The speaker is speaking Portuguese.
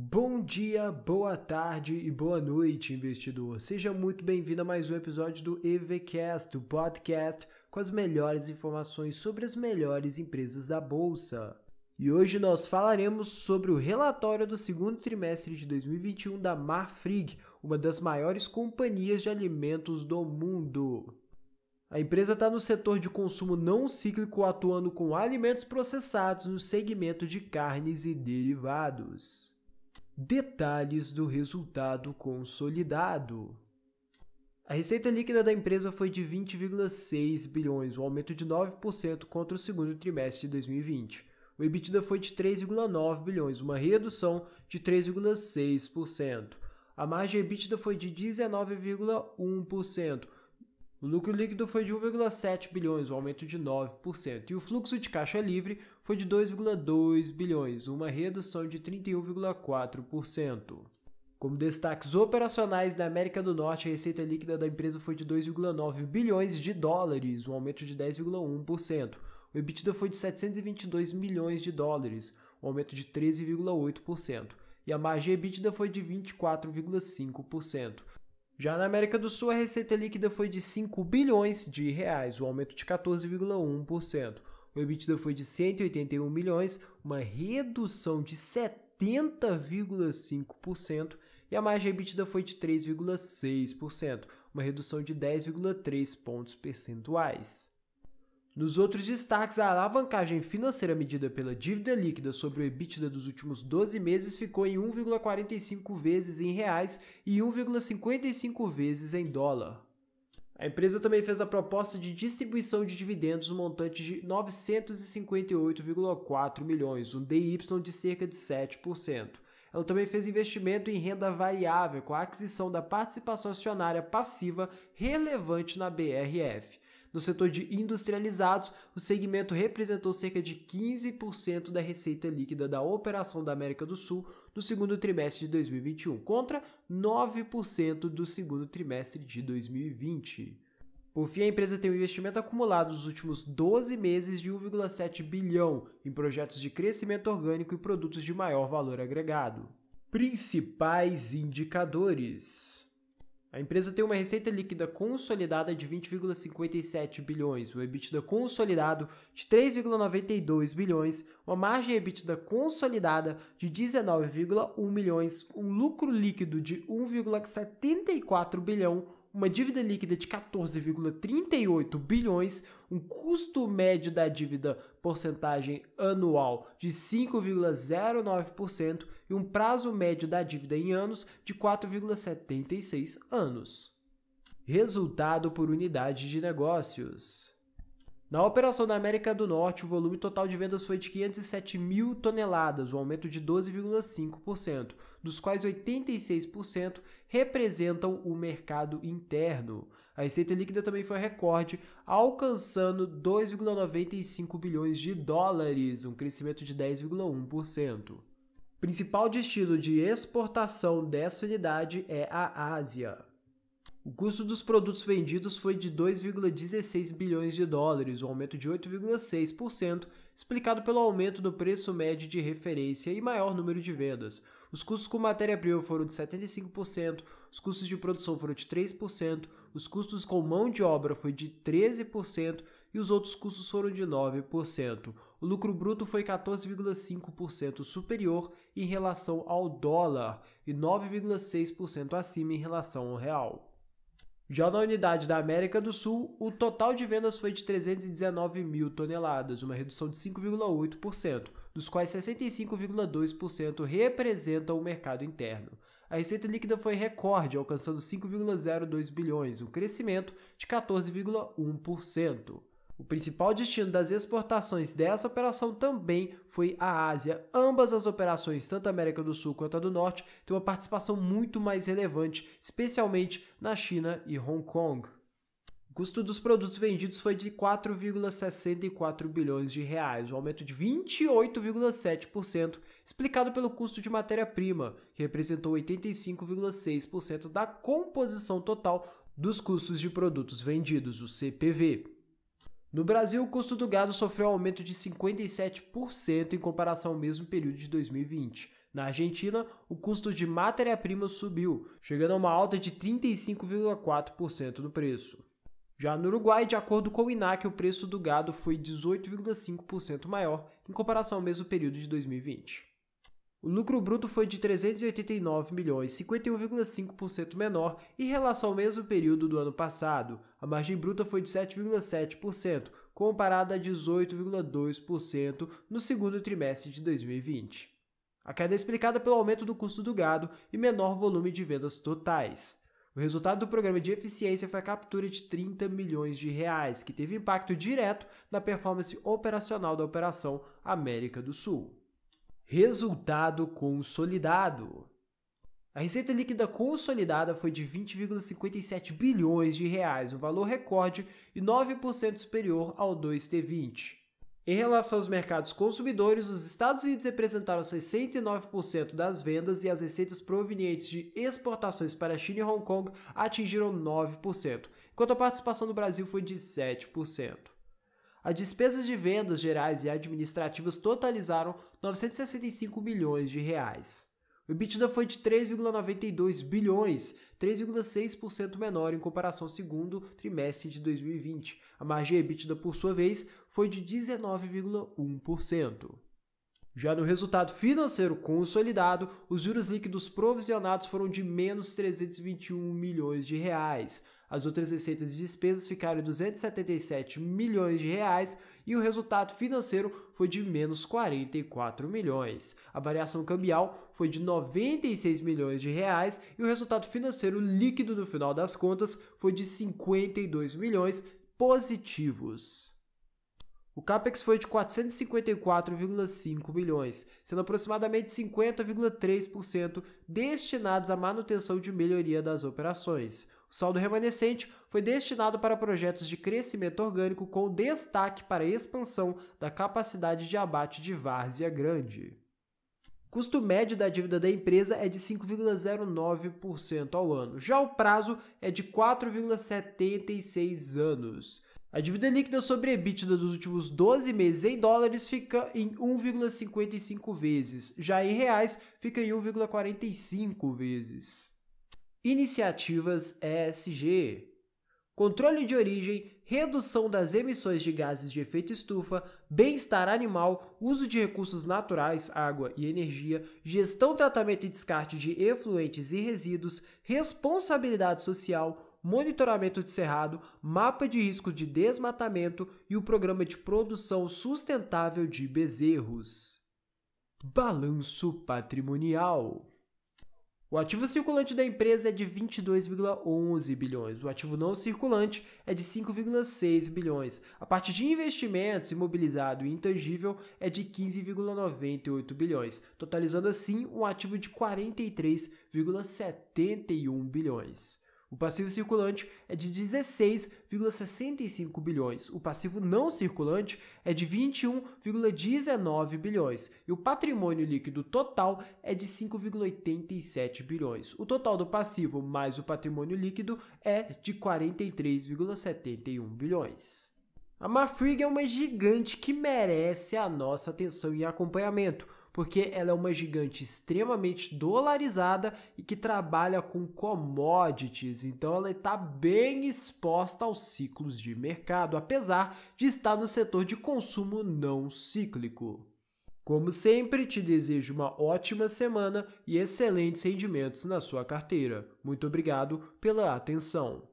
Bom dia, boa tarde e boa noite, investidor. Seja muito bem-vindo a mais um episódio do EVCast, o podcast com as melhores informações sobre as melhores empresas da bolsa. E hoje nós falaremos sobre o relatório do segundo trimestre de 2021 da Marfrig, uma das maiores companhias de alimentos do mundo. A empresa está no setor de consumo não cíclico, atuando com alimentos processados no segmento de carnes e derivados. Detalhes do resultado consolidado. A receita líquida da empresa foi de 20,6 bilhões, um aumento de 9% contra o segundo trimestre de 2020. O EBITDA foi de 3,9 bilhões, uma redução de 3,6%. A margem EBITDA foi de 19,1%, o lucro líquido foi de 1,7 bilhões, um aumento de 9%, e o fluxo de caixa livre foi de 2,2 bilhões, uma redução de 31,4%. Como destaques operacionais na América do Norte, a receita líquida da empresa foi de 2,9 bilhões de dólares, um aumento de 10,1%. O EBITDA foi de 722 milhões de dólares, um aumento de 13,8%. E a margem EBITDA foi de 24,5%. Já na América do Sul, a receita líquida foi de 5 bilhões de reais, um aumento de 14,1%. O EBITDA foi de 181 milhões, uma redução de 70,5%, e a margem EBITDA foi de 3,6%, uma redução de 10,3 pontos percentuais. Nos outros destaques, a alavancagem financeira medida pela dívida líquida sobre o EBITDA dos últimos 12 meses ficou em 1,45 vezes em reais e 1,55 vezes em dólar. A empresa também fez a proposta de distribuição de dividendos no montante de 958,4 milhões, um DY de cerca de 7%. Ela também fez investimento em renda variável com a aquisição da participação acionária passiva relevante na BRF. No setor de industrializados, o segmento representou cerca de 15% da receita líquida da operação da América do Sul no segundo trimestre de 2021, contra 9% do segundo trimestre de 2020. Por fim, a empresa tem um investimento acumulado nos últimos 12 meses de 1,7 bilhão em projetos de crescimento orgânico e produtos de maior valor agregado. Principais indicadores. A empresa tem uma receita líquida consolidada de 20,57 bilhões, o EBITDA consolidado de 3,92 bilhões, uma margem EBITDA consolidada de 19,1 milhões, um lucro líquido de 1,74 bilhão, uma dívida líquida de 14,38 bilhões, um custo médio da dívida porcentagem anual de 5,09% e um prazo médio da dívida em anos de 4,76 anos. Resultado por unidade de negócios. Na operação da América do Norte, o volume total de vendas foi de 507 mil toneladas, um aumento de 12,5%, dos quais 86% representam o mercado interno. A receita líquida também foi recorde, alcançando 2,95 bilhões de dólares, um crescimento de 10,1%. Principal destino de exportação dessa unidade é a Ásia. O custo dos produtos vendidos foi de 2,16 bilhões de dólares, um aumento de 8,6%, explicado pelo aumento do preço médio de referência e maior número de vendas. Os custos com matéria-prima foram de 75%, os custos de produção foram de 3%, os custos com mão de obra foi de 13% e os outros custos foram de 9%. O lucro bruto foi 14,5% superior em relação ao dólar e 9,6% acima em relação ao real. Já na unidade da América do Sul, o total de vendas foi de 319 mil toneladas, uma redução de 5,8%, dos quais 65,2% representam o mercado interno. A receita líquida foi recorde, alcançando 5,02 bilhões, um crescimento de 14,1%. O principal destino das exportações dessa operação também foi a Ásia. Ambas as operações, tanto a América do Sul quanto a do Norte, têm uma participação muito mais relevante, especialmente na China e Hong Kong. O custo dos produtos vendidos foi de 4,64 bilhões de reais, um aumento de 28,7%, explicado pelo custo de matéria-prima, que representou 85,6% da composição total dos custos de produtos vendidos, o CPV. No Brasil, o custo do gado sofreu um aumento de 57% em comparação ao mesmo período de 2020. Na Argentina, o custo de matéria-prima subiu, chegando a uma alta de 35,4% no preço. Já no Uruguai, de acordo com o INAC, o preço do gado foi 18,5% maior em comparação ao mesmo período de 2020. O lucro bruto foi de 389 milhões, 51,5% menor em relação ao mesmo período do ano passado. A margem bruta foi de 7,7%, comparada a 18,2% no segundo trimestre de 2020. A queda é explicada pelo aumento do custo do gado e menor volume de vendas totais. O resultado do programa de eficiência foi a captura de 30 milhões de reais, que teve impacto direto na performance operacional da Operação América do Sul. Resultado consolidado. A receita líquida consolidada foi de 20,57 bilhões de reais, um valor recorde e 9% superior ao 2T20. Em relação aos mercados consumidores, os Estados Unidos representaram 69% das vendas e as receitas provenientes de exportações para a China e Hong Kong atingiram 9%, enquanto a participação do Brasil foi de 7%. As despesas de vendas gerais e administrativas totalizaram 965 milhões de reais. O EBITDA foi de 3,92 bilhões, 3,6% menor em comparação ao segundo trimestre de 2020. A margem EBITDA, por sua vez, foi de 19,1%. Já no resultado financeiro consolidado, os juros líquidos provisionados foram de menos 321 milhões de reais. As outras receitas e despesas ficaram em 277 milhões de reais e o resultado financeiro foi de menos 44 milhões. A variação cambial foi de 96 milhões de reais e o resultado financeiro líquido no final das contas foi de 52 milhões positivos. O capex foi de 454,5 milhões, sendo aproximadamente 50,3% destinados à manutenção de melhoria das operações. O saldo remanescente foi destinado para projetos de crescimento orgânico com destaque para a expansão da capacidade de abate de várzea grande. Custo médio da dívida da empresa é de 5,09% ao ano, já o prazo é de 4,76 anos. A dívida líquida sobre EBITDA dos últimos 12 meses em dólares fica em 1,55 vezes, já em reais fica em 1,45 vezes. Iniciativas ESG: controle de origem, redução das emissões de gases de efeito estufa, bem-estar animal, uso de recursos naturais, água e energia, gestão, tratamento e descarte de efluentes e resíduos, responsabilidade social, monitoramento de cerrado, mapa de risco de desmatamento e o programa de produção sustentável de bezerros. Balanço patrimonial. O ativo circulante da empresa é de 22,11 bilhões, o ativo não circulante é de 5,6 bilhões. A parte de investimentos imobilizado e intangível é de 15,98 bilhões, totalizando assim um ativo de 43,71 bilhões. O passivo circulante é de 16,65 bilhões. O passivo não circulante é de 21,19 bilhões. E o patrimônio líquido total é de 5,87 bilhões. O total do passivo mais o patrimônio líquido é de 43,71 bilhões. A Marfrig é uma gigante que merece a nossa atenção e acompanhamento porque ela é uma gigante extremamente dolarizada e que trabalha com commodities, então ela está bem exposta aos ciclos de mercado, apesar de estar no setor de consumo não cíclico. Como sempre, te desejo uma ótima semana e excelentes rendimentos na sua carteira. Muito obrigado pela atenção.